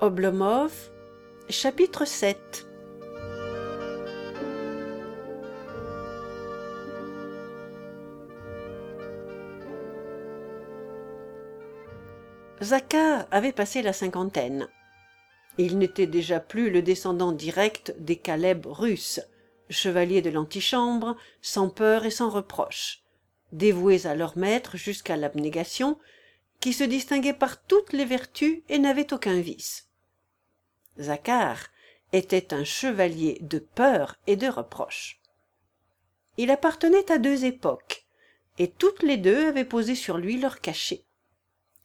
Oblomov, chapitre 7 Zakhar avait passé la cinquantaine. Il n'était déjà plus le descendant direct des Caleb russes, chevaliers de l'antichambre, sans peur et sans reproche, dévoués à leur maître jusqu'à l'abnégation, qui se distinguaient par toutes les vertus et n'avaient aucun vice. Zakhar était un chevalier de peur et de reproche. Il appartenait à deux époques, et toutes les deux avaient posé sur lui leur cachet.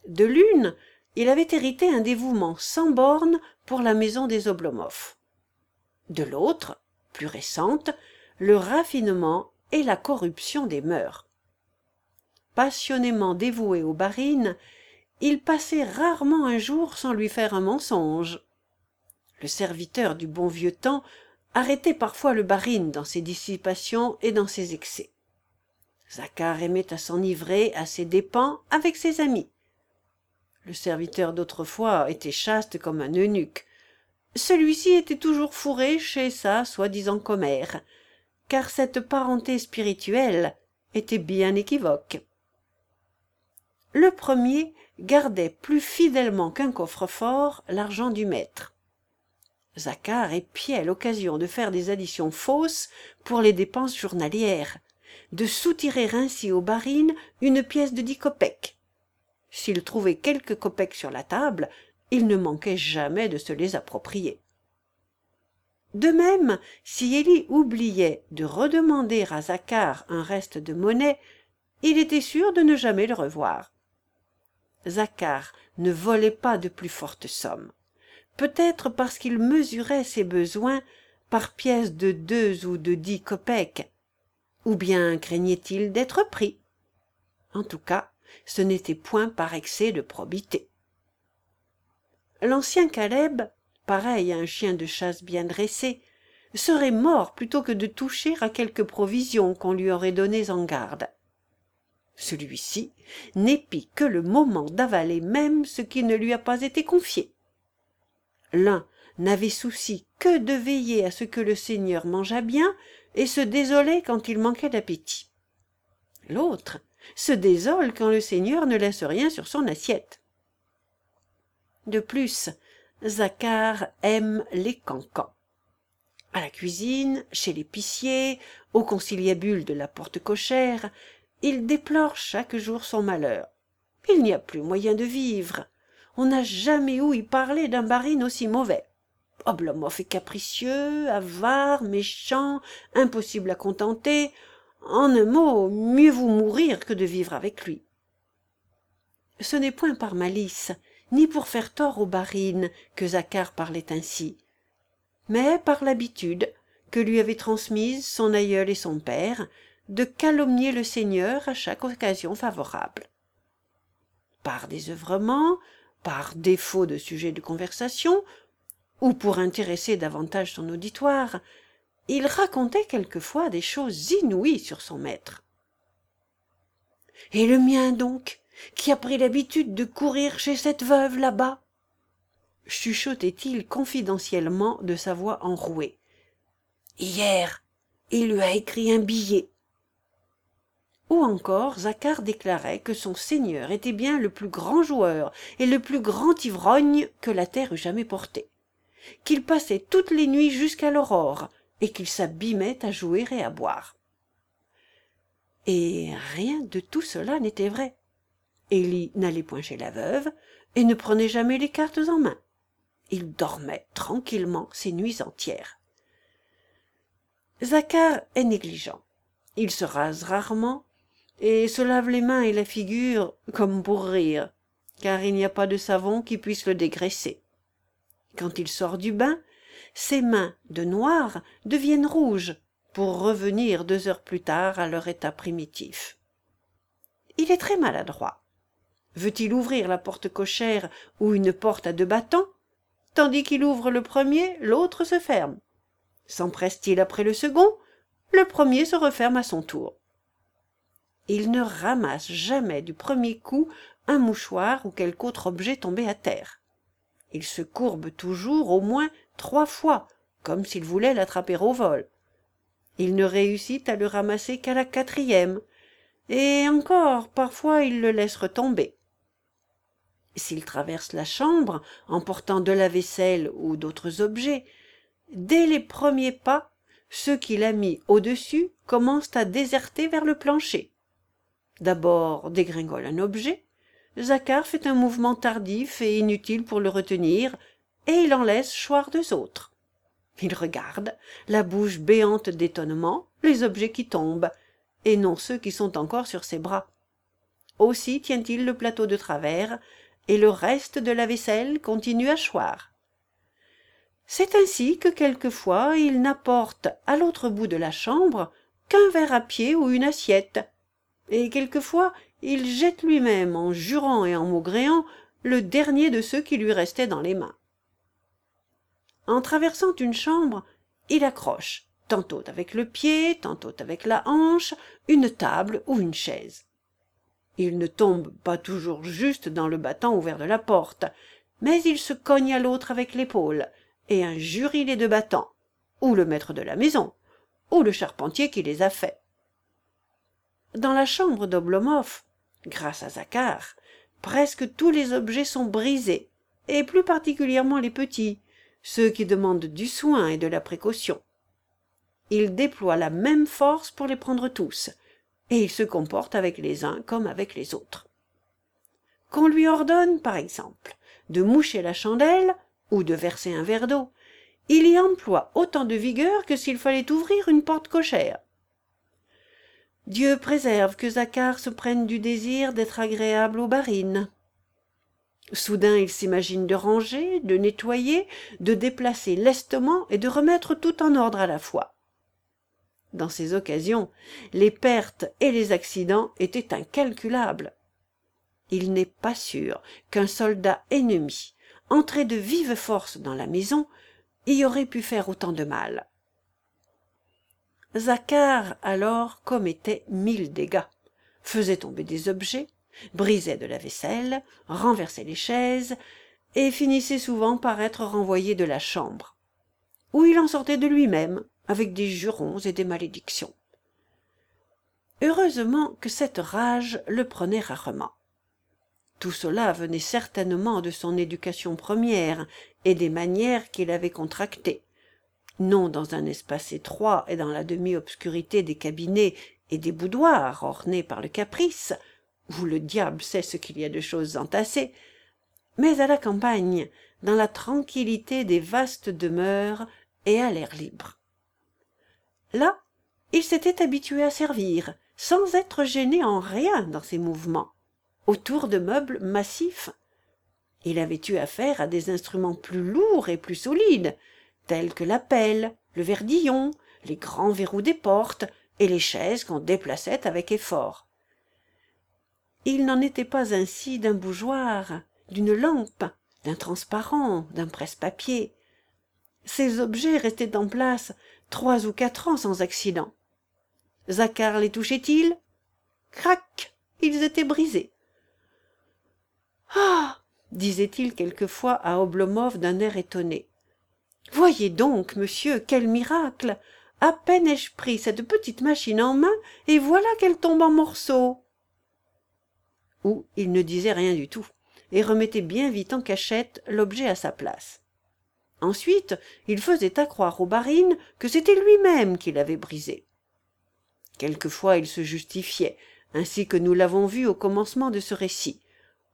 De l'une, il avait hérité un dévouement sans bornes pour la maison des Oblomov. De l'autre, plus récente, le raffinement et la corruption des mœurs. Passionnément dévoué aux barines, il passait rarement un jour sans lui faire un mensonge. Le serviteur du bon vieux temps arrêtait parfois le barine dans ses dissipations et dans ses excès. Zakhar aimait à s'enivrer à ses dépens avec ses amis. Le serviteur d'autrefois était chaste comme un eunuque. Celui-ci était toujours fourré chez sa soi-disant commère, car cette parenté spirituelle était bien équivoque. Le premier gardait plus fidèlement qu'un coffre-fort l'argent du maître. Zakhar épiait l'occasion de faire des additions fausses pour les dépenses journalières, de soutirer ainsi aux barines une pièce de dix kopecks, s'il trouvait quelques kopecks sur la table il ne manquait jamais de se les approprier. De même si élie oubliait de redemander à zakhar un reste de monnaie il était sûr de ne jamais le revoir. Zakhar ne volait pas de plus fortes sommes peut-être parce qu'il mesurait ses besoins par pièces de deux ou de dix kopecks ou bien craignait-il d'être pris? En tout cas ce n'était point par excès de probité. L'ancien caleb pareil à un chien de chasse bien dressé serait mort plutôt que de toucher à quelques provisions qu'on lui aurait données en garde. Celui-ci n'épie que le moment d'avaler même ce qui ne lui a pas été confié l'un n'avait souci que de veiller à ce que le seigneur mangeât bien et se désolait quand il manquait d'appétit. L'autre se désole quand le seigneur ne laisse rien sur son assiette. De plus zakhar aime les cancans. À la cuisine chez l'épicier au conciliabule de la porte cochère il déplore chaque jour son malheur. Il n'y a plus moyen de vivre on n'a jamais ouï parler d'un barine aussi mauvais. Oblomov est capricieux avare méchant impossible à contenter. En un mot mieux vous mourir que de vivre avec lui. Ce n'est point par malice ni pour faire tort aux barines que zakhar parlait ainsi mais par l'habitude que lui avaient transmise son aïeul et son père de calomnier le seigneur à chaque occasion favorable. Par désœuvrement par défaut de sujet de conversation ou pour intéresser davantage son auditoire il racontait quelquefois des choses inouïes sur son maître. Et le mien donc qui a pris l'habitude de courir chez cette veuve là-bas? chuchotait-il confidentiellement de sa voix enrouée. Hier il lui a écrit un billet ou encore zakhar déclarait que son seigneur était bien le plus grand joueur et le plus grand ivrogne que la terre eût jamais porté. Qu'il passait toutes les nuits jusqu'à l'aurore et qu'il s'abîmait à jouer et à boire. Et rien de tout cela n'était vrai. Élie n'allait point chez la veuve et ne prenait jamais les cartes en main. Il dormait tranquillement ses nuits entières. Zakhar est négligent. Il se rase rarement et se lave les mains et la figure comme pour rire car il n'y a pas de savon qui puisse le dégraisser. Quand il sort du bain ses mains de noir deviennent rouges pour revenir deux heures plus tard à leur état primitif. Il est très maladroit. Veut-il ouvrir la porte cochère ou une porte à deux battants tandis qu'il ouvre le premier l'autre se ferme. Sempresse t il après le second? Le premier se referme à son tour il ne ramasse jamais du premier coup un mouchoir ou quelque autre objet tombé à terre. Il se courbe toujours au moins trois fois comme s'il voulait l'attraper au vol. Il ne réussit à le ramasser qu'à la quatrième. Et encore parfois il le laisse retomber. S'il traverse la chambre en portant de la vaisselle ou d'autres objets dès les premiers pas ceux qu'il a mis au-dessus commencent à déserter vers le plancher d'abord dégringole un objet. Zacharie fait un mouvement tardif et inutile pour le retenir et il en laisse choir deux autres. Il regarde la bouche béante d'étonnement les objets qui tombent et non ceux qui sont encore sur ses bras. Aussi tient-il le plateau de travers et le reste de la vaisselle continue à choir. C'est ainsi que quelquefois il n'apporte à l'autre bout de la chambre qu'un verre à pied ou une assiette et quelquefois il jette lui-même en jurant et en maugréant le dernier de ceux qui lui restaient dans les mains. En traversant une chambre il accroche tantôt avec le pied tantôt avec la hanche une table ou une chaise. Il ne tombe pas toujours juste dans le battant ouvert de la porte mais il se cogne à l'autre avec l'épaule et injurie les deux battants ou le maître de la maison ou le charpentier qui les a faits dans la chambre d'oblomov grâce à zakhar presque tous les objets sont brisés et plus particulièrement les petits ceux qui demandent du soin et de la précaution. Il déploie la même force pour les prendre tous et il se comporte avec les uns comme avec les autres. Qu'on lui ordonne par exemple de moucher la chandelle ou de verser un verre d'eau il y emploie autant de vigueur que s'il fallait ouvrir une porte cochère dieu préserve que zakhar se prenne du désir d'être agréable aux barines. Soudain il s'imagine de ranger de nettoyer de déplacer lestement et de remettre tout en ordre à la fois. Dans ces occasions les pertes et les accidents étaient incalculables. Il n'est pas sûr qu'un soldat ennemi entré de vive force dans la maison y aurait pu faire autant de mal zakhar alors commettait mille dégâts. Faisait tomber des objets brisait de la vaisselle renversait les chaises et finissait souvent par être renvoyé de la chambre où il en sortait de lui-même avec des jurons et des malédictions. Heureusement que cette rage le prenait rarement. Tout cela venait certainement de son éducation première et des manières qu'il avait contractées non dans un espace étroit et dans la demi-obscurité des cabinets et des boudoirs ornés par le caprice où le diable sait ce qu'il y a de choses entassées mais à la campagne dans la tranquillité des vastes demeures et à l'air libre. Là il s'était habitué à servir sans être gêné en rien dans ses mouvements. Autour de meubles massifs il avait eu affaire à des instruments plus lourds et plus solides tels que la pelle le verdillon les grands verrous des portes et les chaises qu'on déplaçait avec effort. Il n'en était pas ainsi d'un bougeoir d'une lampe d'un transparent d'un presse-papier. Ces objets restaient en place trois ou quatre ans sans accident. Zakhar les touchait il crac! Ils étaient brisés. Ah! disait-il quelquefois à oblomov d'un air étonné voyez donc monsieur quel miracle. À peine ai-je pris cette petite machine en main et voilà qu'elle tombe en morceaux. Ou il ne disait rien du tout et remettait bien vite en cachette l'objet à sa place. Ensuite il faisait accroire aux barines que c'était lui-même qui l'avait brisé. Quelquefois il se justifiait ainsi que nous l'avons vu au commencement de ce récit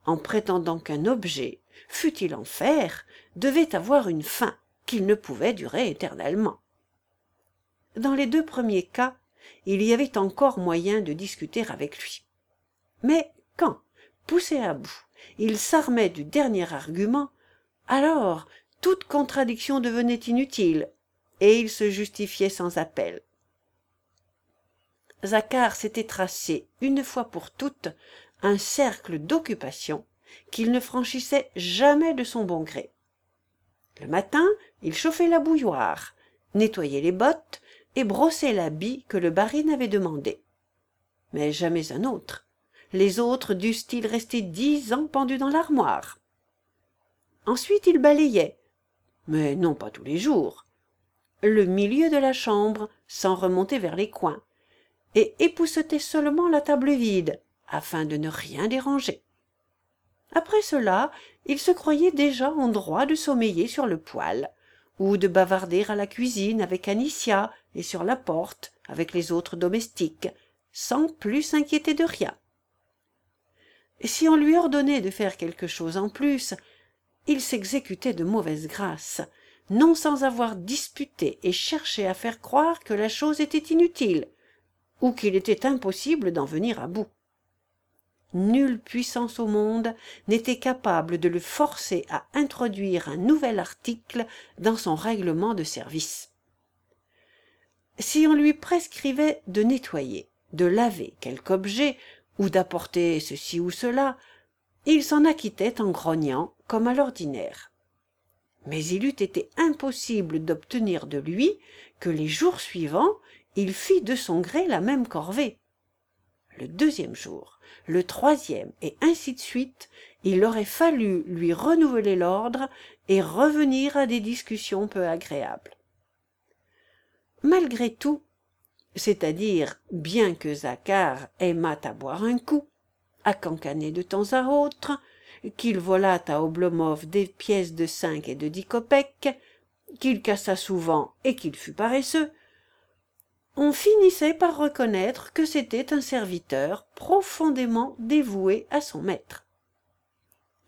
en prétendant qu'un objet fût-il en fer devait avoir une fin qu'il ne pouvait durer éternellement. Dans les deux premiers cas il y avait encore moyen de discuter avec lui. Mais quand poussé à bout il s'armait du dernier argument alors toute contradiction devenait inutile et il se justifiait sans appel. Zakhar s'était tracé une fois pour toutes un cercle d'occupation qu'il ne franchissait jamais de son bon gré le matin il chauffait la bouilloire nettoyait les bottes et brossait l'habit que le barine avait demandé. Mais jamais un autre. Les autres dussent-ils rester dix ans pendus dans l'armoire? Ensuite il balayait. Mais non pas tous les jours. Le milieu de la chambre sans remonter vers les coins et époussetait seulement la table vide afin de ne rien déranger. Après cela il se croyait déjà en droit de sommeiller sur le poêle ou de bavarder à la cuisine avec Anicia et sur la porte avec les autres domestiques sans plus s'inquiéter de rien. Si on lui ordonnait de faire quelque chose en plus il s'exécutait de mauvaise grâce non sans avoir disputé et cherché à faire croire que la chose était inutile ou qu'il était impossible d'en venir à bout nulle puissance au monde n'était capable de le forcer à introduire un nouvel article dans son règlement de service. Si on lui prescrivait de nettoyer de laver quelque objet ou d'apporter ceci ou cela il s'en acquittait en grognant comme à l'ordinaire. Mais il eût été impossible d'obtenir de lui que les jours suivants il fît de son gré la même corvée le deuxième jour le troisième et ainsi de suite il aurait fallu lui renouveler l'ordre et revenir à des discussions peu agréables. Malgré tout c'est-à-dire bien que Zakhar aimât à boire un coup à cancaner de temps à autre qu'il volât à oblomov des pièces de cinq et de dix kopeks qu'il cassât souvent et qu'il fût paresseux on finissait par reconnaître que c'était un serviteur profondément dévoué à son maître.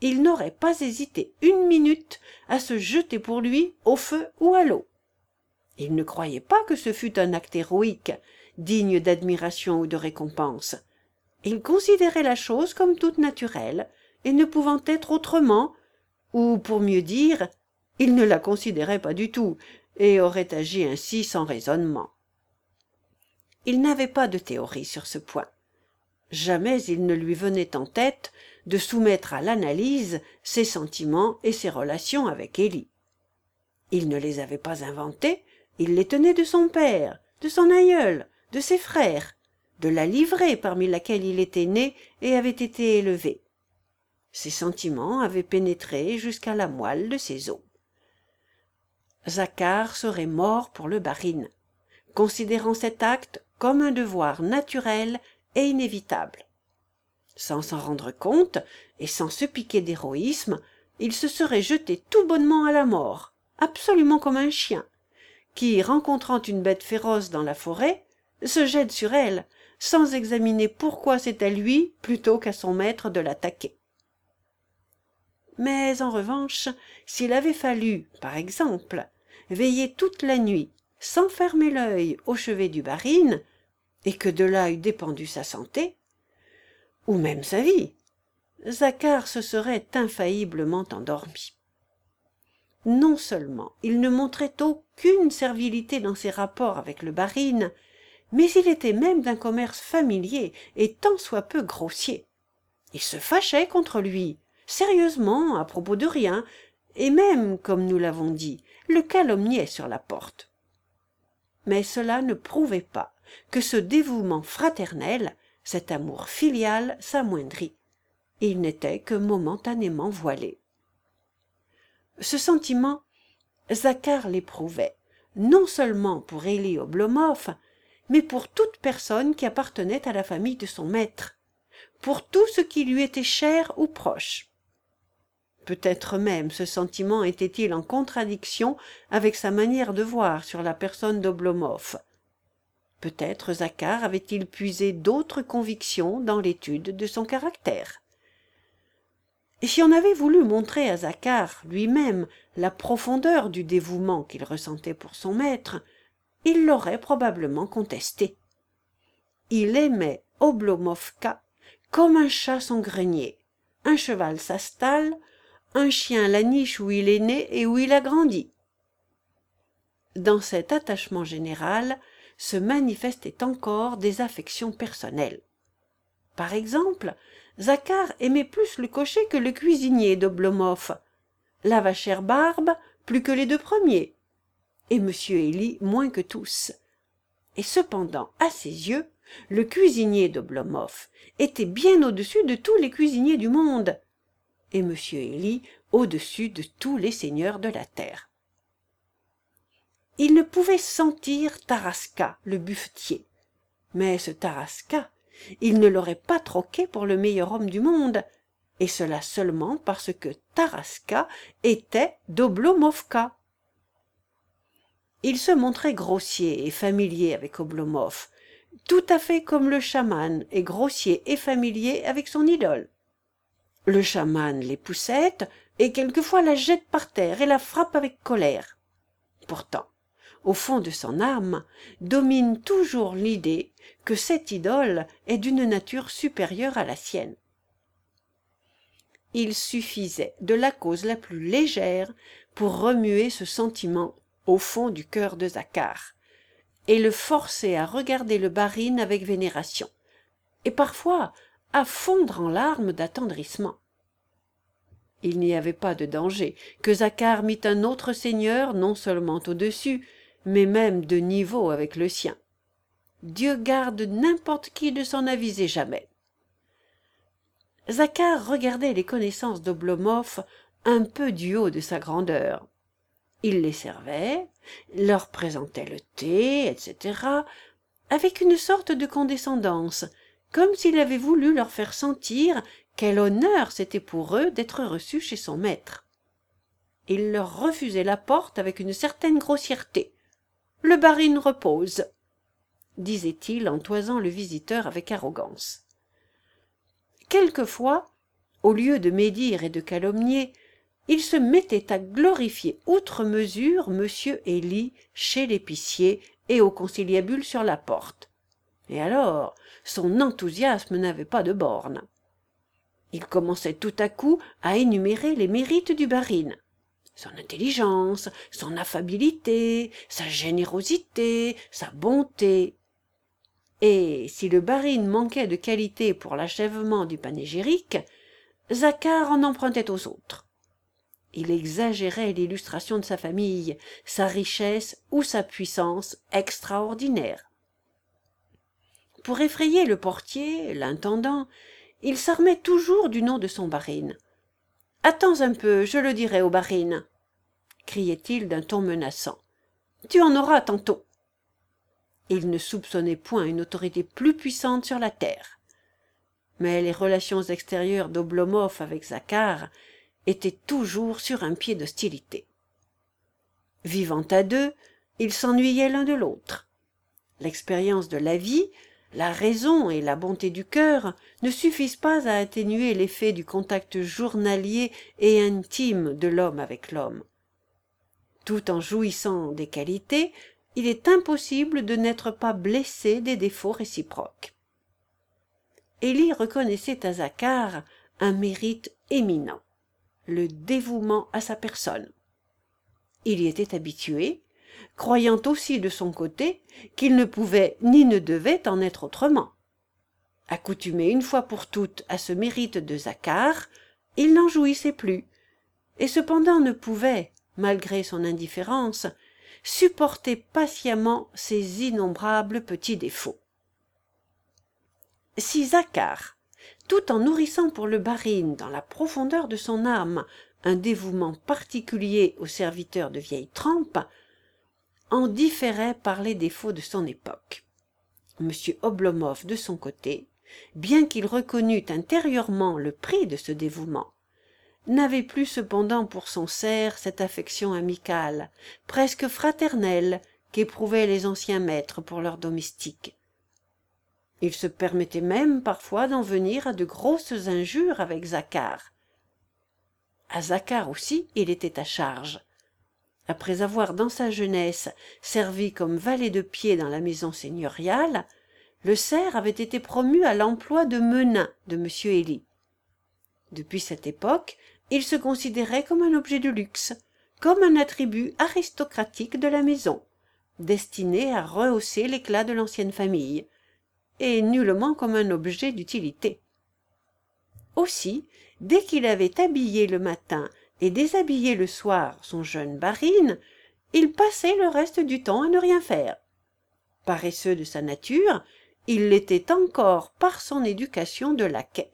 Il n'aurait pas hésité une minute à se jeter pour lui au feu ou à l'eau. Il ne croyait pas que ce fût un acte héroïque digne d'admiration ou de récompense. Il considérait la chose comme toute naturelle et ne pouvant être autrement ou pour mieux dire il ne la considérait pas du tout et aurait agi ainsi sans raisonnement il n'avait pas de théorie sur ce point. Jamais il ne lui venait en tête de soumettre à l'analyse ses sentiments et ses relations avec élie. Il ne les avait pas inventés il les tenait de son père de son aïeul de ses frères de la livrée parmi laquelle il était né et avait été élevé. Ses sentiments avaient pénétré jusqu'à la moelle de ses os. Zakhar serait mort pour le barin. Considérant cet acte comme un devoir naturel et inévitable. Sans s'en rendre compte et sans se piquer d'héroïsme il se serait jeté tout bonnement à la mort absolument comme un chien qui rencontrant une bête féroce dans la forêt se jette sur elle sans examiner pourquoi c'est à lui plutôt qu'à son maître de l'attaquer. Mais en revanche s'il avait fallu par exemple veiller toute la nuit sans fermer l'œil au chevet du barin et que de là eût dépendu sa santé ou même sa vie zakhar se serait infailliblement endormi. Non seulement il ne montrait aucune servilité dans ses rapports avec le barin mais il était même d'un commerce familier et tant soit peu grossier. Il se fâchait contre lui sérieusement à propos de rien et même comme nous l'avons dit le calomniait sur la porte. Mais cela ne prouvait pas que ce dévouement fraternel cet amour filial s'amoindrit. Il n'était que momentanément voilé. Ce sentiment zakhar l'éprouvait non seulement pour élie oblomov mais pour toute personne qui appartenait à la famille de son maître pour tout ce qui lui était cher ou proche. Peut-être même ce sentiment était-il en contradiction avec sa manière de voir sur la personne peut-être zakhar avait-il puisé d'autres convictions dans l'étude de son caractère. Et si on avait voulu montrer à zakhar lui-même la profondeur du dévouement qu'il ressentait pour son maître il l'aurait probablement contesté. Il aimait oblomovka comme un chat son grenier un cheval sa stalle un chien la niche où il est né et où il a grandi. Dans cet attachement général se manifestaient encore des affections personnelles par exemple zakhar aimait plus le cocher que le cuisinier d'oblomov la vachère barbe plus que les deux premiers et m élie moins que tous et cependant à ses yeux le cuisinier d'oblomov était bien au-dessus de tous les cuisiniers du monde et M. Élie au-dessus de tous les seigneurs de la terre. Il ne pouvait sentir Tarasca, le buffetier. Mais ce Tarasca, il ne l'aurait pas troqué pour le meilleur homme du monde, et cela seulement parce que Tarasca était d'Oblomovka. Il se montrait grossier et familier avec Oblomov, tout à fait comme le chaman est grossier et familier avec son idole. Le chaman les poussette et quelquefois la jette par terre et la frappe avec colère. Pourtant, au fond de son âme, domine toujours l'idée que cette idole est d'une nature supérieure à la sienne. Il suffisait de la cause la plus légère pour remuer ce sentiment au fond du cœur de Zakhar, et le forcer à regarder le barine avec vénération, et parfois à fondre en larmes d'attendrissement. Il n'y avait pas de danger que Zakhar mît un autre seigneur non seulement au-dessus, mais même de niveau avec le sien. Dieu garde n'importe qui de s'en aviser jamais. Zakhar regardait les connaissances d'Oblomov un peu du haut de sa grandeur. Il les servait, leur présentait le thé, etc., avec une sorte de condescendance, comme s'il avait voulu leur faire sentir quel honneur c'était pour eux d'être reçus chez son maître. Il leur refusait la porte avec une certaine grossièreté. Le barine repose, disait-il en toisant le visiteur avec arrogance. Quelquefois, au lieu de médire et de calomnier, il se mettait à glorifier outre mesure M. Élie chez l'épicier et au conciliabule sur la porte. Et alors, son enthousiasme n'avait pas de borne. Il commençait tout à coup à énumérer les mérites du barine. Son intelligence, son affabilité, sa générosité, sa bonté. Et si le barine manquait de qualité pour l'achèvement du panégyrique, Zakhar en empruntait aux autres il exagérait l'illustration de sa famille, sa richesse ou sa puissance extraordinaire. Pour effrayer le portier, l'intendant, il s'armait toujours du nom de son barine. Attends un peu, je le dirai au barine, criait-il d'un ton menaçant. Tu en auras tantôt. Il ne soupçonnait point une autorité plus puissante sur la terre. Mais les relations extérieures d'Oblomov avec Zakhar étaient toujours sur un pied d'hostilité. Vivant à deux, ils s'ennuyaient l'un de l'autre. L'expérience de la vie, la raison et la bonté du cœur ne suffisent pas à atténuer l'effet du contact journalier et intime de l'homme avec l'homme. Tout en jouissant des qualités, il est impossible de n'être pas blessé des défauts réciproques. Élie reconnaissait à Zakhar un mérite éminent le dévouement à sa personne. Il y était habitué, croyant aussi de son côté qu'il ne pouvait ni ne devait en être autrement. Accoutumé une fois pour toutes à ce mérite de Zakhar, il n'en jouissait plus, et cependant ne pouvait, malgré son indifférence, supporter patiemment ses innombrables petits défauts. Si Zakhar tout en nourrissant pour le barine dans la profondeur de son âme un dévouement particulier aux serviteurs de vieille trempe, en différait par les défauts de son époque. M. Oblomov, de son côté, bien qu'il reconnût intérieurement le prix de ce dévouement, n'avait plus cependant pour son cerf cette affection amicale, presque fraternelle, qu'éprouvaient les anciens maîtres pour leurs domestiques. Il se permettait même parfois d'en venir à de grosses injures avec Zakhar. À Zakhar aussi il était à charge. Après avoir dans sa jeunesse servi comme valet de pied dans la maison seigneuriale, le cerf avait été promu à l'emploi de menin de M. Élie. Depuis cette époque, il se considérait comme un objet de luxe, comme un attribut aristocratique de la maison, destiné à rehausser l'éclat de l'ancienne famille, et nullement comme un objet d'utilité. Aussi, dès qu'il avait habillé le matin et déshabillé le soir son jeune barine, il passait le reste du temps à ne rien faire. Paresseux de sa nature, il l'était encore par son éducation de laquais.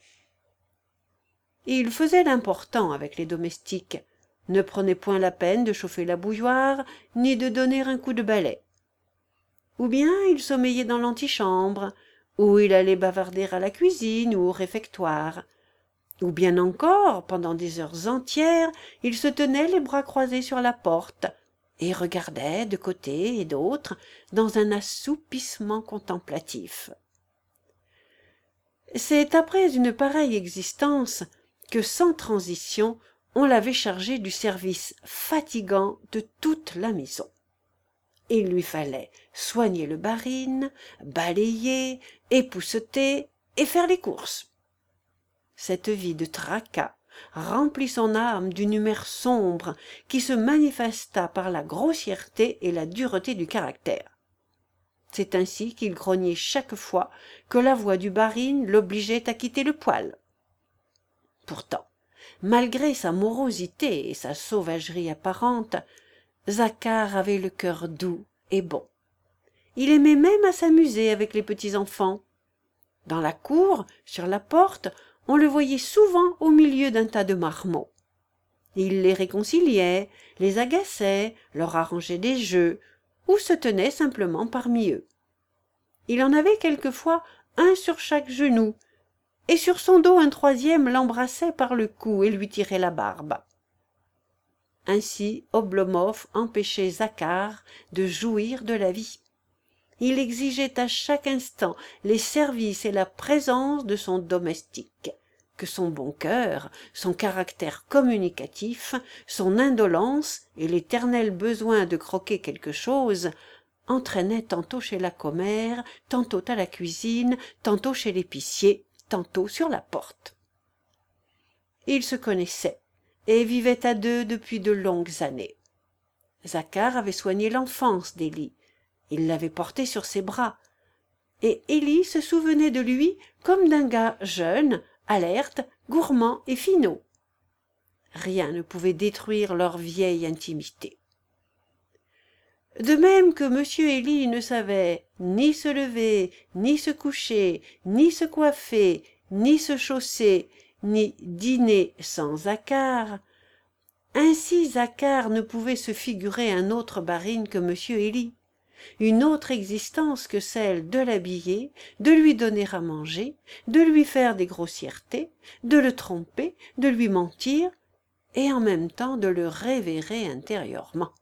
il faisait l'important avec les domestiques ne prenait point la peine de chauffer la bouilloire ni de donner un coup de balai ou bien il sommeillait dans l'antichambre ou il allait bavarder à la cuisine ou au réfectoire ou bien encore pendant des heures entières il se tenait les bras croisés sur la porte et regardait de côté et d'autre dans un assoupissement contemplatif. C'est après une pareille existence que sans transition on l'avait chargé du service fatigant de toute la maison. Il lui fallait soigner le barine balayer épousseter et faire les courses cette vie de tracas remplit son âme d'une humeur sombre qui se manifesta par la grossièreté et la dureté du caractère. C'est ainsi qu'il grognait chaque fois que la voix du barine l'obligeait à quitter le poêle pourtant malgré sa morosité et sa sauvagerie apparente Zacharie avait le cœur doux et bon. Il aimait même à s'amuser avec les petits enfants. Dans la cour sur la porte on le voyait souvent au milieu d'un tas de marmots. Il les réconciliait les agaçait leur arrangeait des jeux ou se tenait simplement parmi eux. Il en avait quelquefois un sur chaque genou et sur son dos un troisième l'embrassait par le cou et lui tirait la barbe. Ainsi oblomov empêchait zakhar de jouir de la vie il exigeait à chaque instant les services et la présence de son domestique. Que son bon cœur son caractère communicatif son indolence et l'éternel besoin de croquer quelque chose entraînaient tantôt chez la commère tantôt à la cuisine tantôt chez l'épicier tantôt sur la porte. Ils se connaissaient et vivaient à deux depuis de longues années. Zakhar avait soigné l'enfance il l'avait porté sur ses bras. Et élie se souvenait de lui comme d'un gars jeune alerte gourmand et finaud rien ne pouvait détruire leur vieille intimité. De même que m élie ne savait ni se lever ni se coucher ni se coiffer ni se chausser ni dîner sans zakhar ainsi zakhar ne pouvait se figurer un autre barine que m élie une autre existence que celle de l'habiller de lui donner à manger de lui faire des grossièretés de le tromper de lui mentir et en même temps de le révérer intérieurement